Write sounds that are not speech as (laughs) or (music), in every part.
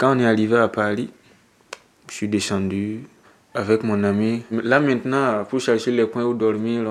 Quand on est arrivé à Paris, je suis descendu avec mon ami. Là maintenant, pour chercher les coins où dormir,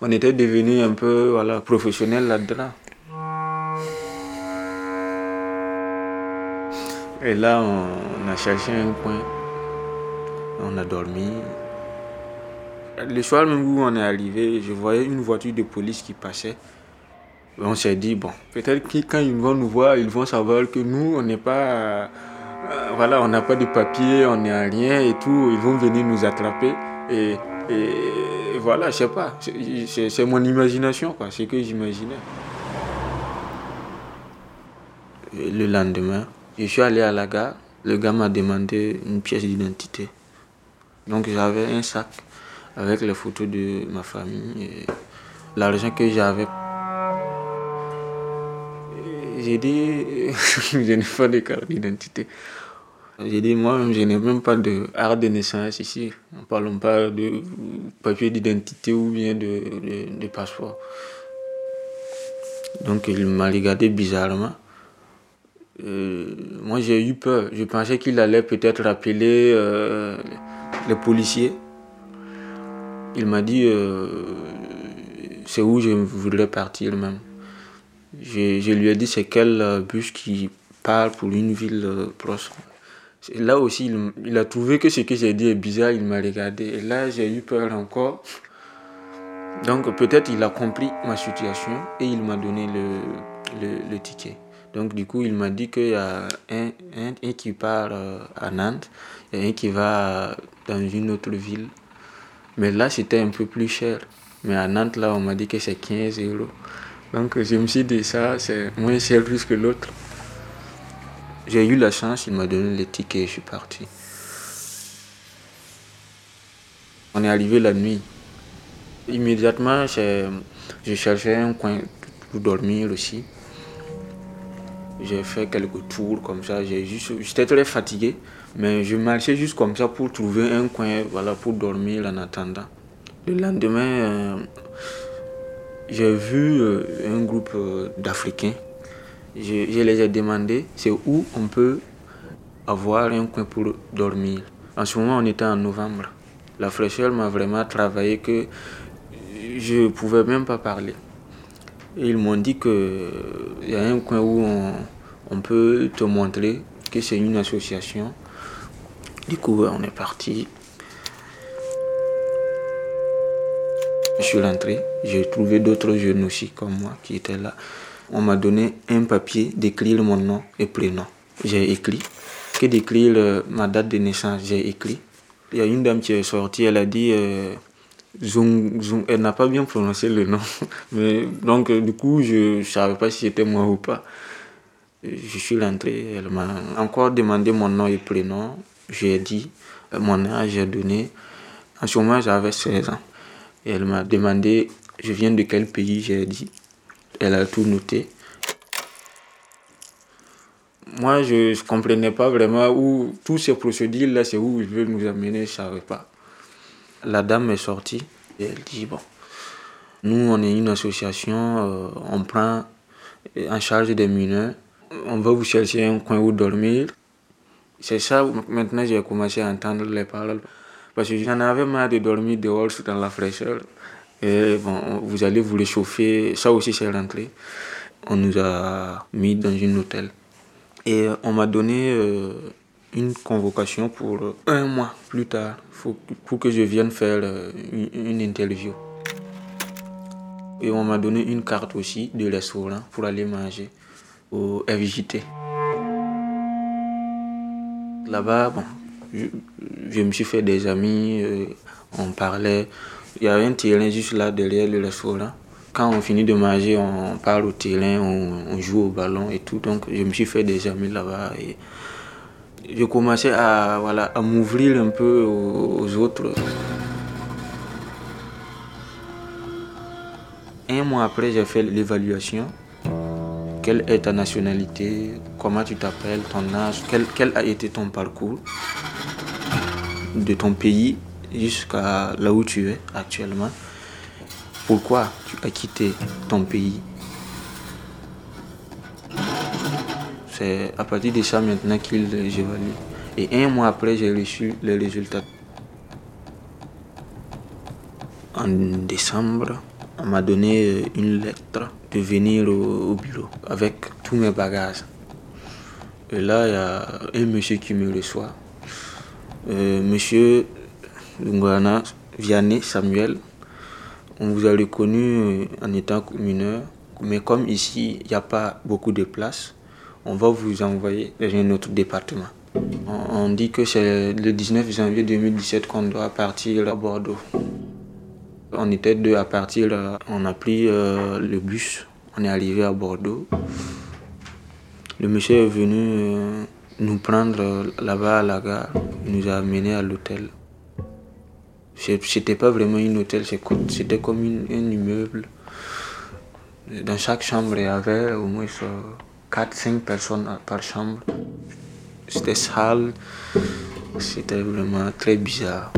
on, était devenu un peu voilà, professionnel là-dedans. Et là, on a cherché un coin. On a dormi. Le soir même où on est arrivé, je voyais une voiture de police qui passait. On s'est dit, bon, peut-être que quand ils vont nous voir, ils vont savoir que nous, on n'est pas. Euh, voilà, on n'a pas de papier, on n'est à rien et tout. Ils vont venir nous attraper. Et, et voilà, je sais pas. C'est mon imagination, quoi. C'est ce que j'imaginais. Le lendemain, je suis allé à la gare. Le gars m'a demandé une pièce d'identité. Donc j'avais un sac avec les photos de ma famille et l'argent que j'avais. J'ai dit, (laughs) je n'ai pas de carte d'identité. J'ai dit, moi, je n'ai même pas de art de naissance ici. Ne parlons pas de papier d'identité ou bien de, de, passeport. Donc il m'a regardé bizarrement. Euh, moi j'ai eu peur. Je pensais qu'il allait peut-être appeler euh, les policiers. Il m'a dit euh, c'est où je voudrais partir même. Je, lui ai dit c'est quel euh, bus qui part pour une ville euh, proche. Là aussi, il, a trouvé que ce que j'ai dit est bizarre, il m'a regardé. Et là, j'ai eu peur encore. Donc peut-être il a compris ma situation et il m'a donné le, ticket. Donc du coup, il m'a dit qu'il y a un, un, qui part à Nantes et un qui va dans une autre ville mais là, c'était un peu plus cher. Mais à Nantes, là, on m'a dit que c'est 15 euros. Donc, je me suis dit, ça, c'est moins cher plus que l'autre. J'ai eu la chance, il m'a donné les tickets et je suis parti. On est arrivé la nuit. Immédiatement, je cherchais un coin pour dormir aussi. J'ai fait quelques tours comme ça. J'étais très fatigué. Mais je marchais juste comme ça pour trouver un coin voilà, pour dormir en attendant. Le lendemain, euh, j'ai vu euh, un groupe euh, d'Africains. Je, les ai demandé c'est où on peut avoir un coin pour dormir. En ce moment, on était en novembre. La fraîcheur m'a vraiment travaillé que je ne pouvais même pas parler. Et ils m'ont dit qu'il y a un coin où on peut te montrer que c'est une association du coup, on est parti. Je suis rentré, j'ai trouvé d'autres jeunes aussi comme moi qui étaient là. On m'a donné un papier d'écrire mon nom et prénom. J'ai écrit. Que d'écrire euh, ma date de naissance, j'ai écrit. Il y a une dame qui est sortie, elle a dit euh, elle n'a pas bien prononcé le nom. (laughs) Donc, euh, du coup, je ne savais pas si c'était moi ou pas. Je suis rentré, elle m'a encore demandé mon nom et prénom. J'ai dit mon âge, j'ai donné. En ce moment, j'avais 16 ans. Elle m'a demandé, je viens de quel pays, j'ai dit. Elle a tout noté. Moi, je ne comprenais pas vraiment où tous ces procédures-là, c'est où ils veulent nous amener, je ne savais pas. La dame est sortie et elle dit, bon, nous, on est une association, euh, on prend en charge des mineurs, on va vous chercher un coin où dormir. C'est ça, maintenant j'ai commencé à entendre les paroles. Parce que j'en avais marre de dormir dehors dans la fraîcheur. Et bon, vous allez vous réchauffer. Ça aussi, c'est rentré. On nous a mis dans une hôtel. Et on m'a donné euh, une convocation pour un mois plus tard pour que je vienne faire euh, une, interview. Et on m'a donné une carte aussi de restaurant pour aller manger au FJT. Là-bas, bon, je, me suis fait des amis, euh, on parlait. Il y a un terrain juste là derrière le restaurant. Quand on finit de manger, on parle au terrain, on, joue au ballon et tout. Donc je me suis fait des amis là-bas. Et je commençais à, voilà, à m'ouvrir un peu aux autres. Un mois après, j'ai fait l'évaluation quelle est ta nationalité, comment tu t'appelles, ton âge, quel, a été ton parcours? De ton pays jusqu'à là où tu es actuellement. Pourquoi tu as quitté ton pays? C'est à partir de ça maintenant qu'il évalue. Et un mois après, j'ai reçu les résultats. En décembre, on m'a donné une lettre de venir au, bureau avec tous mes bagages. Et là, il y a un monsieur qui me reçoit. Euh, monsieur Lungana Vianney Samuel, on vous a reconnu en étant mineur, mais comme ici, il n'y a pas beaucoup de place, on va vous envoyer dans un autre département. On dit que c'est le 19 janvier 2017 qu'on doit partir à Bordeaux. On était deux à partir, on a pris euh, le bus, on est arrivé à Bordeaux. Le monsieur est venu euh, nous prendre là-bas à la gare, nous a amenés à l'hôtel. C'était pas vraiment un hôtel, c'était comme un immeuble. Dans chaque chambre, il y avait au moins 4-5 personnes par chambre. C'était sale, c'était vraiment très bizarre.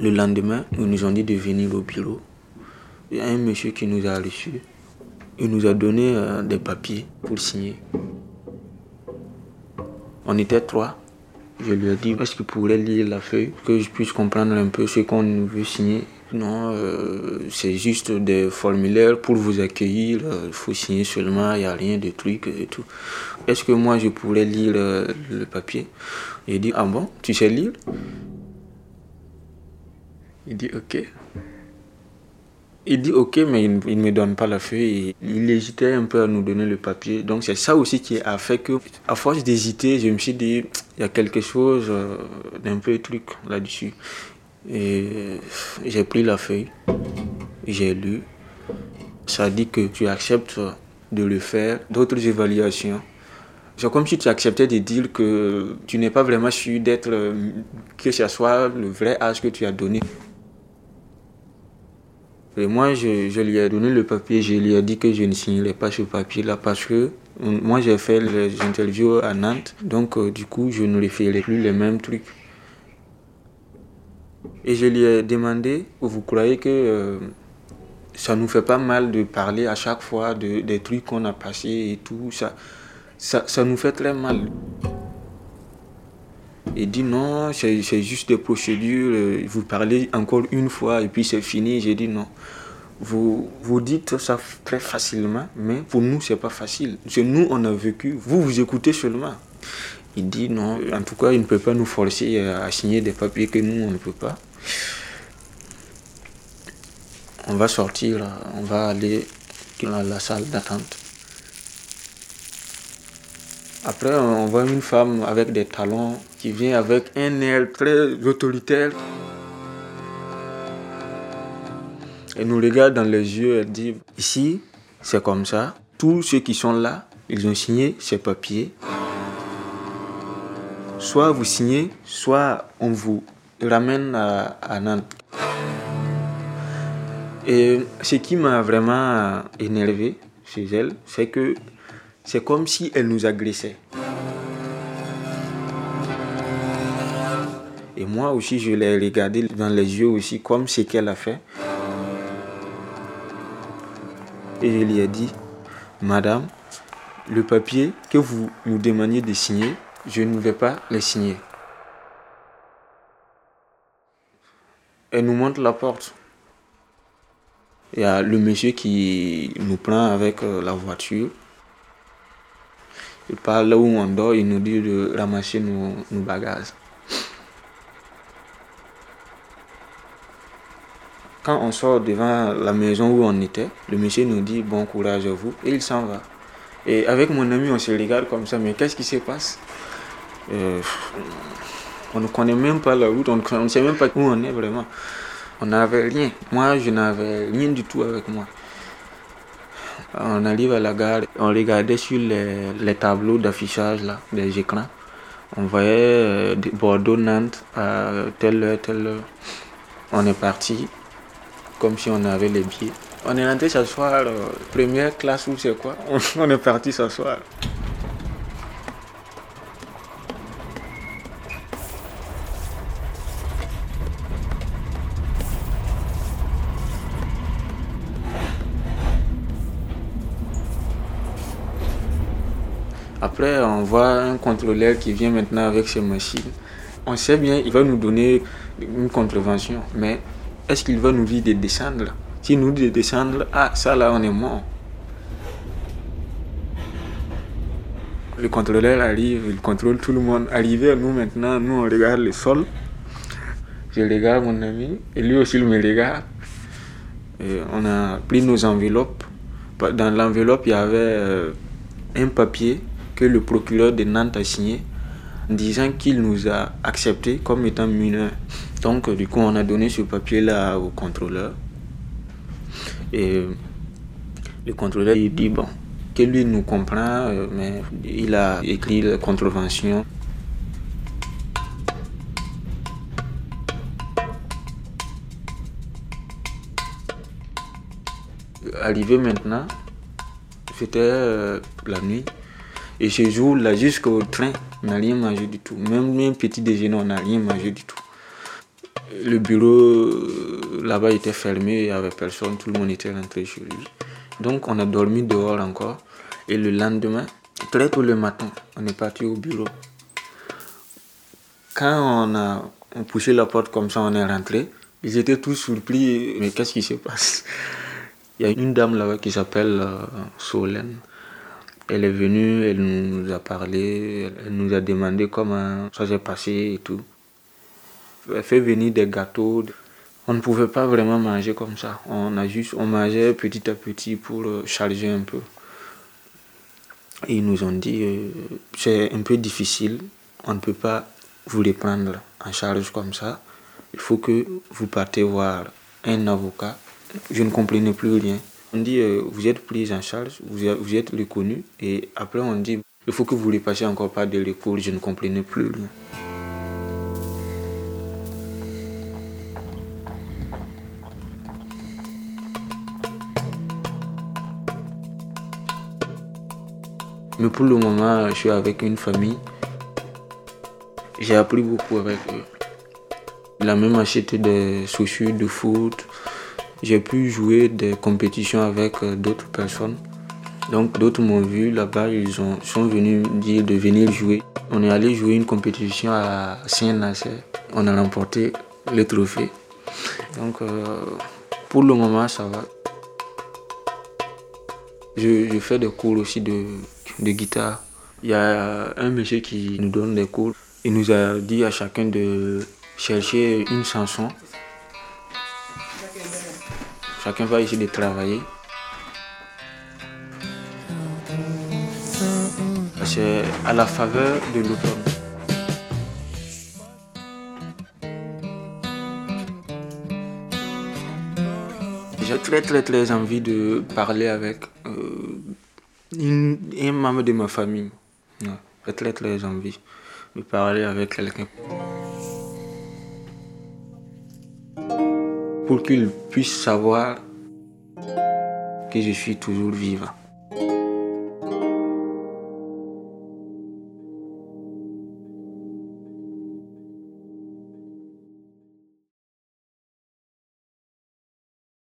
Le lendemain, ils nous ont dit de venir au bureau. Il y a un monsieur qui nous a reçus. Il nous a donné euh, des papiers pour signer. On était trois. Je lui ai dit, est-ce qu'il pourrait lire la feuille, que je puisse comprendre un peu ce qu'on veut signer? Non, euh, c'est juste des formulaires pour vous accueillir. Il faut signer seulement, il n'y a rien de truc et tout. Est-ce que moi je pourrais lire euh, le papier? Il dit Ah bon, tu sais lire? Il dit Ok. Il dit ok, mais il ne me donne pas la feuille. Il hésitait un peu à nous donner le papier. Donc c'est ça aussi qui a fait que, à force d'hésiter, je me suis dit, il y a quelque chose euh, d'un peu truc là-dessus. Et j'ai pris la feuille, j'ai lu. Ça dit que tu acceptes de le faire, d'autres évaluations. C'est comme si tu acceptais de dire que tu n'es pas vraiment sûr d'être, que ce soit le vrai âge que tu as donné. Et moi, je, lui ai donné le papier, je lui ai dit que je ne signerais pas ce papier-là parce que moi, j'ai fait les interviews à Nantes, donc euh, du coup, je ne lui ferai plus les mêmes trucs. Et je lui ai demandé, vous croyez que euh, ça nous fait pas mal de parler à chaque fois de, des trucs qu'on a passés et tout ça, ça nous fait très mal. Il dit non, c'est juste des procédures, euh, vous parlez encore une fois et puis c'est fini. J'ai dit non. Vous, vous dites ça très facilement, mais pour nous, c'est pas facile. C'est nous, on a vécu, vous, vous écoutez seulement. Il dit non, en tout cas, il ne peut pas nous forcer à signer des papiers que nous, on ne peut pas. On va sortir, on va aller dans la salle d'attente. Après, on voit une femme avec des talons qui vient avec un air très autoritaire. Elle nous regarde dans les yeux, elle dit, ici, c'est comme ça. Tous ceux qui sont là, ils ont signé ces papiers. Soit vous signez, soit on vous ramène à, Nantes. Et ce qui m'a vraiment énervé chez elle, c'est que c'est comme si elle nous agressait. Et moi aussi, je l'ai regardé dans les yeux aussi, comme ce qu'elle a fait. Et je lui ai dit, Madame, le papier que vous nous demandiez de signer, je ne vais pas le signer. Elle nous montre la porte. Il y a le monsieur qui nous prend avec euh, la voiture. Il parle là où on dort, il nous dit de ramasser nos, bagages. Quand on sort devant la maison où on était, le monsieur nous dit bon courage à vous et il s'en va. Et avec mon ami, on se regarde comme ça, mais qu'est-ce qui se passe? Euh, On ne connaît même pas la route, on ne sait même pas où on est vraiment. On n'avait rien. Moi, je n'avais rien du tout avec moi. On arrive à la gare, on regardait sur les, tableaux d'affichage là, des écrans. On voyait euh, Bordeaux-Nantes à telle heure, telle heure. On est parti comme si on avait les billets. On est rentré s'asseoir, euh, première classe ou c'est quoi? (laughs) On est parti s'asseoir. Après, on voit un contrôleur qui vient maintenant avec ses machines. On sait bien, il va nous donner une contravention, mais est-ce qu'il va nous dire de descendre? S'il nous dit de descendre, ah, ça là, on est mort. Le contrôleur arrive, il contrôle tout le monde. Arrivé à nous maintenant, nous on regarde le sol. Je regarde mon ami, et lui aussi il me regarde. on a pris nos enveloppes. Dans l'enveloppe, il y avait euh, un papier que le procureur de Nantes a signé disant qu'il nous a acceptés comme étant mineurs. Donc, du coup, on a donné ce papier-là au contrôleur. Et le contrôleur, il dit, bon, que lui nous comprend, euh, mais il a écrit la contravention. Arrivé maintenant, c'était euh, la nuit. Et ce jour-là, jusqu'au train, on n'a rien mangé du tout. Même un petit déjeuner, on n'a rien mangé du tout. Le bureau euh, là-bas était fermé, il n'y avait personne, tout le monde était rentré chez lui. Donc on a dormi dehors encore. Et le lendemain, très tôt le matin, on est parti au bureau. Quand on a poussé la porte comme ça, on est rentré. Ils étaient tous surpris. Mais qu'est-ce qui se passe? Il y a une dame là-bas qui s'appelle euh, Solène. Elle est venue, elle nous a parlé, elle nous a demandé comment ça s'est passé et tout. Elle fait venir des gâteaux. On ne pouvait pas vraiment manger comme ça. On a juste, on mangeait petit à petit pour euh, charger un peu. Ils nous ont dit, euh, c'est un peu difficile, on ne peut pas vous les prendre en charge comme ça. Il faut que vous partez voir un avocat. Je ne comprenais plus rien. On dit, euh, vous êtes pris en charge, vous, êtes reconnu. Et après, on dit, il faut que vous les passiez encore par des recours. Je ne comprenais plus rien. Mais pour le moment, je suis avec une famille. J'ai appris beaucoup avec eux. Il a même acheté des chaussures de foot. J'ai pu jouer des compétitions avec euh, d'autres personnes. Donc d'autres m'ont vu là-bas, ils ont, sont venus dire de venir jouer. On est allé jouer une compétition à Saint-Nazaire. On a remporté le trophée. Donc euh, pour le moment, ça va. je fais des cours aussi de de guitare. Il y a un monsieur qui nous donne des cours. Il nous a dit à chacun de chercher une chanson. Chacun va essayer de travailler. C'est à la faveur de l'automne. J'ai très très très envie de parler avec euh, un membre de ma famille. J'ai très très envie de parler avec quelqu'un. Pour qu'il puisse savoir que je suis toujours vivant.